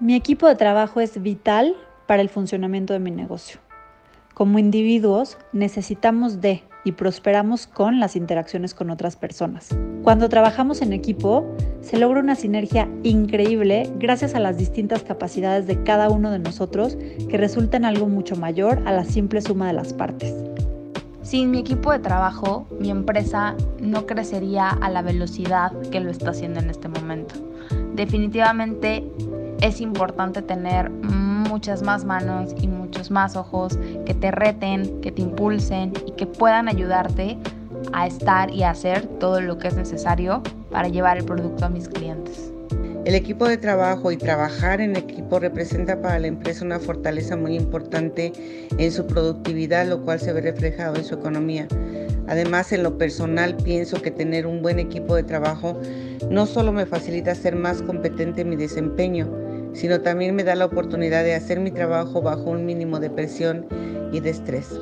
Mi equipo de trabajo es vital para el funcionamiento de mi negocio. Como individuos necesitamos de y prosperamos con las interacciones con otras personas. Cuando trabajamos en equipo, se logra una sinergia increíble gracias a las distintas capacidades de cada uno de nosotros que resulta en algo mucho mayor a la simple suma de las partes. Sin mi equipo de trabajo, mi empresa no crecería a la velocidad que lo está haciendo en este momento. Definitivamente es importante tener muchas más manos y muchos más ojos que te reten, que te impulsen y que puedan ayudarte a estar y a hacer todo lo que es necesario para llevar el producto a mis clientes. El equipo de trabajo y trabajar en equipo representa para la empresa una fortaleza muy importante en su productividad, lo cual se ve reflejado en su economía. Además, en lo personal, pienso que tener un buen equipo de trabajo no solo me facilita ser más competente en mi desempeño, sino también me da la oportunidad de hacer mi trabajo bajo un mínimo de presión y de estrés.